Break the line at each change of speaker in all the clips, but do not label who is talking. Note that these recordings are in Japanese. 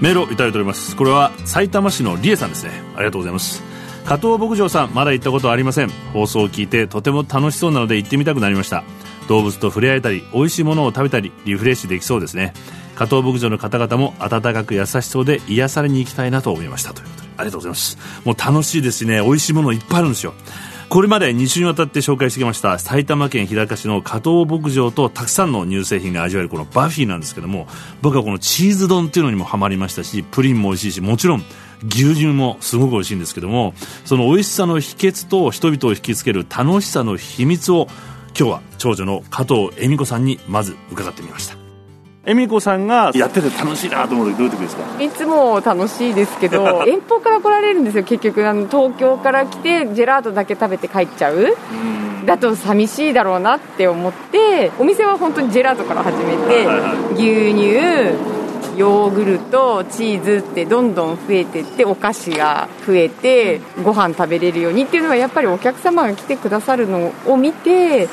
メールをいただいております。これは埼玉市のりえさんですね。ありがとうございます。加藤牧場さんまだ行ったことはありません。放送を聞いてとても楽しそうなので行ってみたくなりました。動物と触れ合えたり美味しいものを食べたりリフレッシュできそうですね。加藤牧場の方々も温かく優しそうで癒されに行きたいなと思いました。ということでありがとうございます。もう楽しいですしね。美味しいものいっぱいあるんですよ。これまで2週にわたって紹介してきました埼玉県日高市の加藤牧場とたくさんの乳製品が味わえるこのバフィーなんですけども僕はこのチーズ丼っていうのにもハマりましたしプリンも美味しいしもちろん牛乳もすごく美味しいんですけどもその美味しさの秘訣と人々を引きつける楽しさの秘密を今日は長女の加藤恵美子さんにまず伺ってみました。恵美子さんがやってて楽しいなと思う時どういう時ですか？
いつも楽しいですけど 遠方から来られるんですよ。結局あの東京から来てジェラートだけ食べて帰っちゃう。だと寂しいだろうなって思ってお店は本当にジェラートから始めて、牛乳ヨーグルトチーズってどんどん増えてってお菓子が増えてご飯食べれるようにっていうのはやっぱりお客様が来てくださるのを見て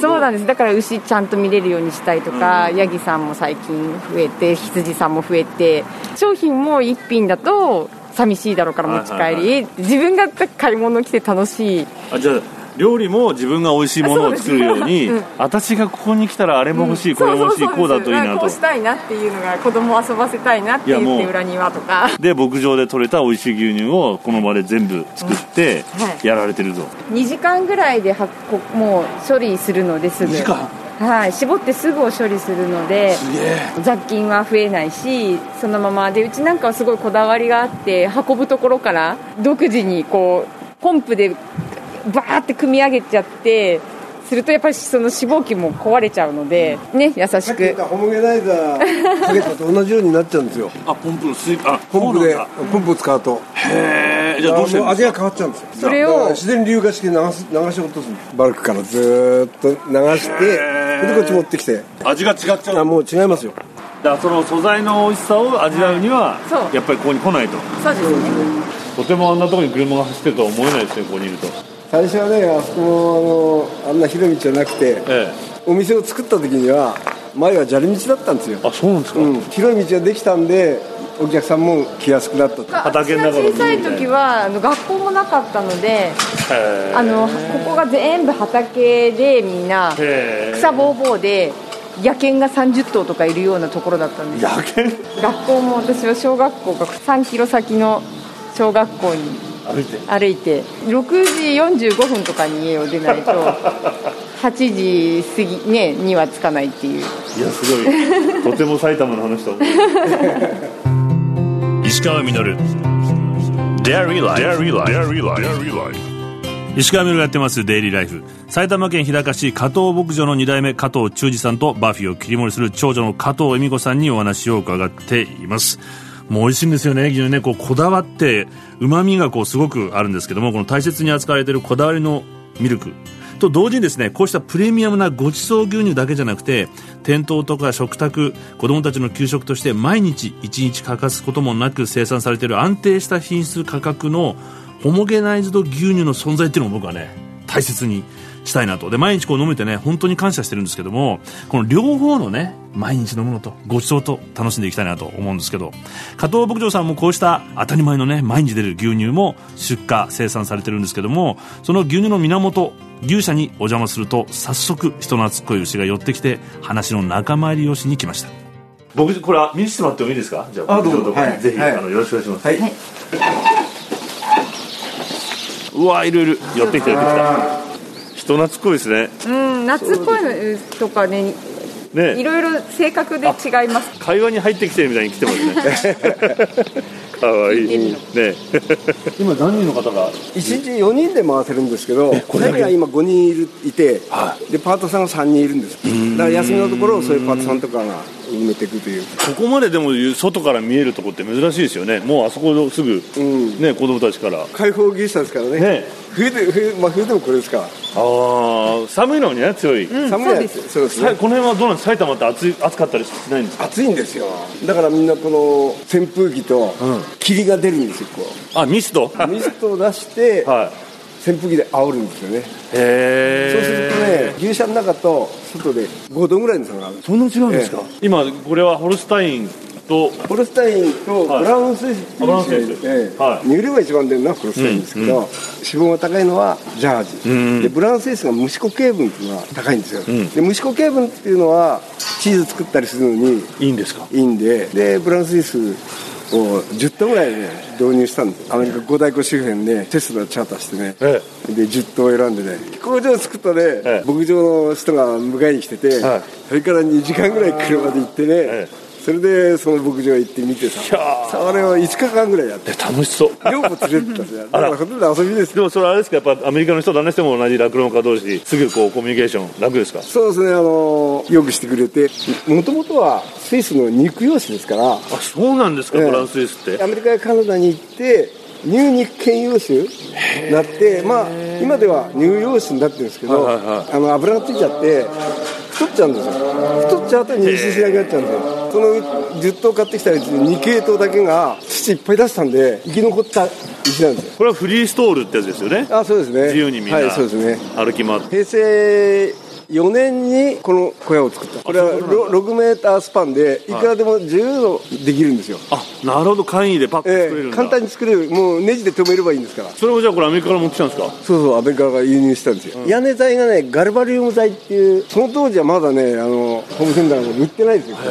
そうなんです。だから牛ちゃんと見れるようにしたいとか、ヤギさんも最近増えて羊さんも増えて商品も1品だと寂しいだろうから持ち帰り、自分が買い物来て楽しい。
あじゃあ料理も自分が美味しいものを作るように、
うん
私がここに来たらあれも欲しい、これも欲しいこうだといいな
ことうしたいなっていうのが子供を遊ばせたいなって言って裏庭とか。
で牧場で取れた美味しい牛乳をこの場で全部作って
はい。
やられてるぞ、
2時間ぐらいではこもう処理するのですぐ。
2時間？
はい。絞ってすぐを処理するのです
げえ。
雑菌は増えないしそのまま。でうちなんかはすごいこだわりがあって運ぶところから独自にこうポンプでバーって組み上げちゃってするとやっぱりその脂肪菌も壊れちゃうのでね優し
さっき言っ
く
たホモゲナイザーかけたと同じようになっちゃうんですよ。
あポンプの水あ
ポンプでポンプを使うと。
へえじゃあどうして
味が変わっちゃうんですよ。
それを
自然流化して流す流し落とすバルクからずーっと流してでこっち持ってきて。
味が違っちゃう。
あもう違いますよ。
だからその素材の美味しさを味わうには、
そう。
やっぱりここに来ないと。
そうですね。
とてもあんなところに車が走ってるとは思えないですねここにいると
最初はねあそこもあのあんな広い道じゃなくて
え
お店を作った時には前は砂利道だったんですよ。
え、あそうなんですか、
うん、広い道ができたんでお客さんも来やすくなったと。
畑の中
小さい時はあの学校もなかったのであのここが全部畑でみんな草ぼうぼうで野犬が30頭とかいるようなところだったんです
野犬？
学校も私は小学校が3キロ先の小学校に
歩いて。
歩いて。6時45分とかに家を出ないと 8時過ぎ、ね、には着かないっていう。
いやすごい。とても埼玉の話と思う石川稔。石川稔がやってますデイリーライフ埼玉県日高市加藤牧場の2代目加藤忠二さんとバフィーを切り盛りする長女の加藤恵美子さんにお話を伺っていますもう美味しいんですよね牛乳ね。こうこだわってうまみがこうすごくあるんですけどもこの大切に扱われているこだわりのミルク。と同時にですねこうしたプレミアムなごちそう牛乳だけじゃなくて店頭とか食卓子供たちの給食として毎日1日欠かすこともなく生産されている安定した品質価格のホモゲナイズド牛乳の存在っていうのを僕はね大切にしたいなと。で毎日こう飲めてね本当に感謝してるんですけどもこの両方のね毎日飲むのとごちそうと楽しんでいきたいなと思うんですけど加藤牧場さんもこうした当たり前のね毎日出る牛乳も出荷生産されてるんですけどもその牛乳の源牛舎にお邪魔すると早速人懐っこい牛が寄ってきて話の仲間入りをしに来ました。僕これ見せてもらってもいいですか？じゃ
あどうぞ。はい。
ぜひ、
はい。
あのよろしくお願いします、
はい、
うわいるいる寄ってきた寄ってきた人懐っこいですね。
うん夏っぽいのとかねい
ね
ろいろ性格で違います。
会話に入ってきてるみたいに来てますね かわいい。ね今何人の方が？
一日4人で回せるんですけど
これだけ
？2人が今5人いるいて、
は
でパートさんが3人いるんです。だから休みのところをそういうパートさんとかが埋めていくという。
ここまででも外から見えるとこって珍しいですよね。もうあそこすぐ、
ん。
ね子供たちから。
開放技術ですからね。
ね。
冬で冬,、まあ、冬でもこれですか。ら、
ああ寒いのにね強い、
うん。
寒いやつ。
そうです
そうですね。
さこの辺はどうなんですか？埼玉って暑い暑かったりしないんですか？
暑いんですよ。だからみんなこの扇風機と霧が出るんですよこ
あミスト？
うミストを出して
はい。
扇風機で煽るんですよね。
へ
そうするとね牛舎の中と外で5度ぐらいの差がある。
そんな違うんですか、今これはホルスタインと
ホルスタインとブラウンスイス。っていう
ブラウンスイス。
ええ。
はい。
乳量が一番出るのはホルスタインですけど、脂肪が高いのはジャージ、でブラウンスイスが無脂固形分っていうのが高いんですよ、で無脂固形分っていうのはチーズ作ったりするのに
いいんですか？
いいんででブラウンスイスを10頭ぐらいね導入したんで。すアメリカ五大湖周辺でテストでチャーターしてね、
え
で10頭選んでね。飛行場作ったね、
ええ。
牧場の人が迎えに来てて、
はい。
それから2時間ぐらい車で行ってね、
え
それでその牧場行って見てさ。それを5日間ぐらいやって
楽しそう。
両方連れてったんですよだからほとんど遊びです
でもそれあれですかやっぱアメリカの人旦那しても同じ酪農家同士すぐこうコミュニケーション楽ですか？
そうですねあのよくしてくれて。もともとはスイスの肉用紙ですから。
あそうなんですか、
ええ。
フランスイスって。
アメリカやカナダに行って乳肉犬用種になってまあ今では乳用種になってるんですけど、
はいはいはい。
あの油がついちゃって太っちゃうんですよ。太っちゃうと妊娠しなくなっちゃうんですよその10頭買ってきたうちに2系統だけが土いっぱい出したんで生き残った牛なんですよ。
これはフリーストールってやつですよね？
あそうですね。
自由にみんな
はいそうですね。
歩き回って。
平成4年にこの小屋を作った。これはロ6メータースパンでいくらでも自由度できるんですよ、
あなるほど簡易でパック作れ
ええ
るんだ、
簡単に作れる。もうネジで止めればいいんですから。
それもじゃあこれアメリカから持ってきたんですか？
そうそうアメリカが輸入したんですよ、屋根材がねガルバリウム材っていうその当時はまだねあのホームセンターで売ってないですよだ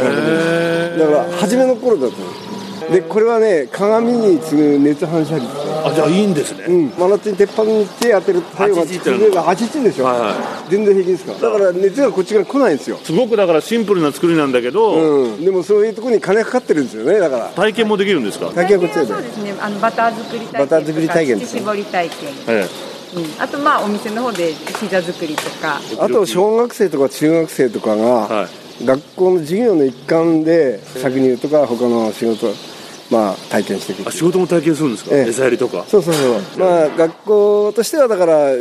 から初めの頃だったのでこれはね鏡に次ぐ熱反射率
あじゃあいいんですね、
うん、真夏に鉄板に手当てる太陽が
8っての。
が8でしょ、
はいは
全然平気ですから。だから熱がこっちから来ないんですよ。
すごくだからシンプルな作りなんだけど、
うん、でもそういうところに金かかってるんですよね。だから。
体験もできるんですか、
体験はこっちで。
そうですね。あのバター作り体験
バター作り体験
とか乳搾り体験、
え
うん、あとまあお店の方でピザ作りとか。
あと小学生とか中学生とかが、
はい。
学校の授業の一環で搾乳とか他の仕事まあ体験していく
仕事も体験するんですか、
ええ。
餌やりとか？
そうそうそう。まあ学校としてはだから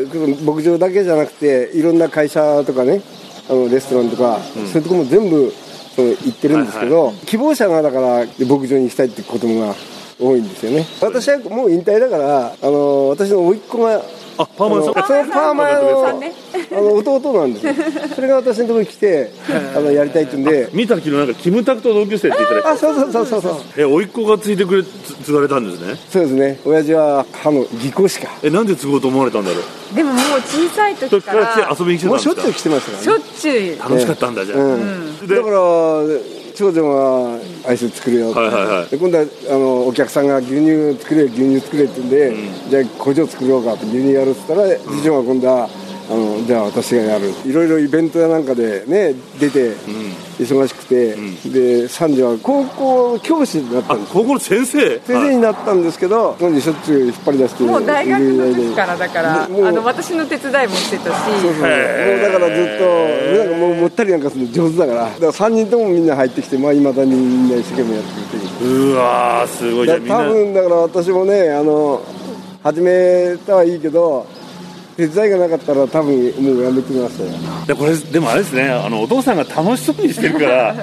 牧場だけじゃなくていろんな会社とかねあのレストランとか、そういうところも全部その行ってるんですけど、希望者がだから牧場に行きたいって子供が多いんですよね。私はもう引退だからあの私の甥っ子が
あパーマネさん
それパーマ屋の
ね。
あの弟なんですよ。それが私のところに来てあのやりたいって言うんで。
見た昨日なんかキムタクと同級生って言ってた。
あそうそうそうそうそう。
え甥っ子がついてくれつ継がれたんですね。
そうですね。親父は歯の技工士か。
えなんで継ごうと思われたんだろう。
でももう小さい
そ
時か
っから来て
ら
遊びに来てたんですか？
もうしょっちゅう来てましたからね。
しょっちゅう。
楽しかったんだじゃあ、
うん、
で
だから長女がアイス作るよって、
はいはいはい。
で今度はあのお客さんが牛乳作れ牛乳作れって言うんで、じゃあ工場作ろうかって牛乳やるって言ったら次女が今度はあのじゃあ私がやる。いろいろイベントやなんかでね出て忙しくて、で三女は高校教師になった
あ
んです
高校の先生？
先生になったんですけど、当時しょっちゅう引っ張り出して
もう大学の時
ら
からだからあの私の手伝いもしてたし。
そうそう。もうだからずっとなんかもうもったりなんかするの上手だから。だから3人ともみんな入ってきてまあいまだにみんな一生懸命やってくれてる
う。わーすごい。じゃあ
だ
みんな
多分だから私もねあの始めたはいいけど手伝いがなかったら多分もうやめてましたよ。
でこれでもあれですね。あのお父さんが楽しそうにしてるから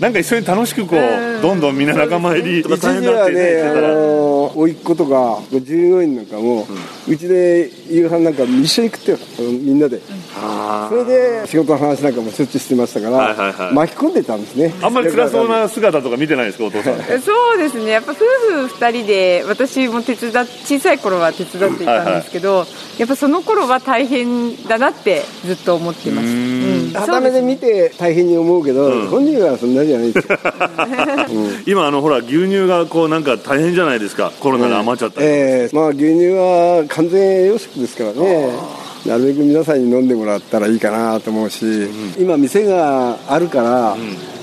なんか一緒に楽しくこうどん。どんみんな仲間入りとか
一
大変だって言ってたら。
の甥っ子とか従業員なんかもうちで夕飯なんか一緒に食ってよみんなで。
あ
それで仕事の話なんかもしょっちゅうしてましたか
はいはいはい。
ら巻き込んでたんですね。
あんまり辛そうな姿とか見てないですかお父さん。
そうですね。やっぱ夫婦2人で私も手伝っ小さい頃は手伝っていたんですけど、やっぱその頃は大変だなってずっと思ってます。うん
は目で見て大変に思うけど、本人はそんなじゃないですよ。
今あのほら牛乳がこうなんか大変じゃないですか。コロナで余っちゃった。り、
ええ。まあ牛乳は完全栄養食ですからね。なるべく皆さんに飲んでもらったらいいかなと思うし、今店があるから、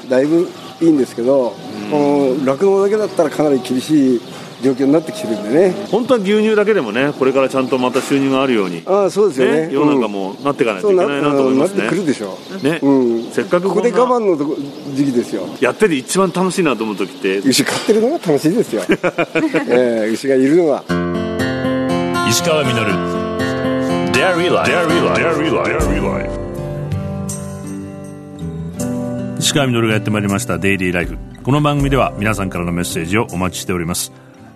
だいぶいいんですけど、この酪農だけだったらかなり厳しい状況になってきてるんでね。
本当は牛乳だけでもねこれからちゃんとまた収入があるように
ああそうですよね。
ね世の中もなっていかないといけないなと思いますね。
なってくるでしょう。
ね、
うん、
せっかく
ここで我慢のとこ時期ですよ。
やってて一番楽しいなと思う時って。
牛飼ってるのが楽しいですよ、えー牛がいるのが
石川稔。Dairy Life Dairy Life 石川稔がやってまいりましたデイリーライフこの番組では皆さんからのメッセージをお待ちしております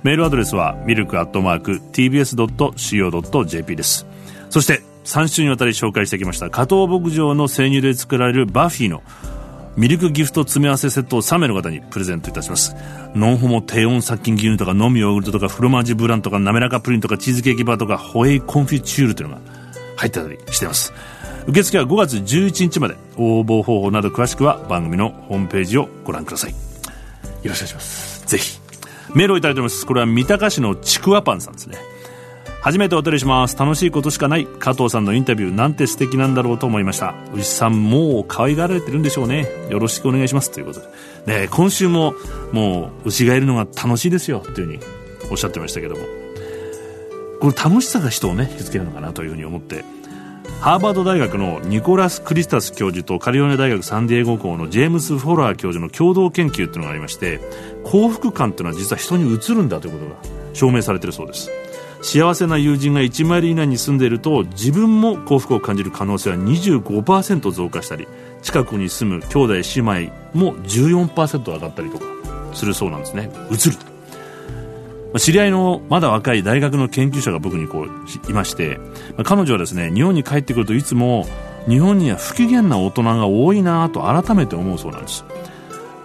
メールアドレスはミルクアットマーク TBS.CO.JP です。そして3週にわたり紹介してきました加藤牧場の生乳で作られるバフィーのミルクギフト詰め合わせセットを3名の方にプレゼントいたします。ノンホモ低温殺菌牛乳とか飲むヨーグルトとかフロマージブランとか滑らかプリンとかチーズケーキバーとかホエイコンフィチュールというのが入ってたりしています。受付は5月11日まで応募方法など詳しくは番組のホームページをご覧ください。よろしくお願いします。ぜひ。メールをいただいております。これは三鷹市のちくわパンさんですね。初めてお便りします。楽しいことしかない加藤さんのインタビューなんて素敵なんだろうと思いました。牛さんもう可愛がられてるんでしょうね。よろしくお願いしますということで。ね今週ももう牛がいるのが楽しいですよというふうにおっしゃってましたけども。これ楽しさが人をね引きつけるのかなというふうに思ってハーバード大学のニコラス・クリスタス教授とカリオネ大学サンディエゴ校のジェームス・フォラー教授の共同研究というのがありまして幸福感というのは実は人に移るんだということが証明されているそうです。幸せな友人が1マイル以内に住んでいると自分も幸福を感じる可能性は25%増加したり近くに住む兄弟姉妹も14%上がったりとかするそうなんですね。移る。知り合いのまだ若い大学の研究者が僕にこういまして彼女はですね日本に帰ってくるといつも日本には不機嫌な大人が多いなと改めて思うそうなんです。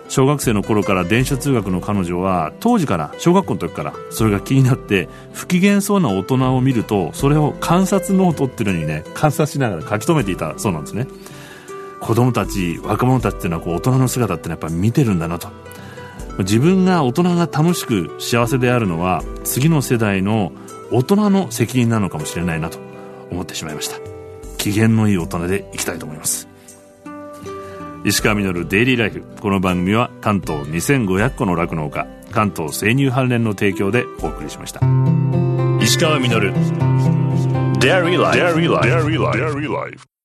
小学生の頃から電車通学の彼女は当時から小学校の時からそれが気になって不機嫌そうな大人を見るとそれを観察ノートっていうのにね観察しながら書き留めていたそうなんですね。子供たち若者たちっていうのはこう大人の姿ってのはやっぱり見てるんだなと。自分が大人が楽しく幸せであるのは次の世代の大人の責任なのかもしれないなと思ってしまいました。機嫌のいい大人でいきたいと思います。石川稔デイリーライフこの番組は関東2500個の酪農家関東生乳関連の提供でお送りしました。石川稔。Dairy Life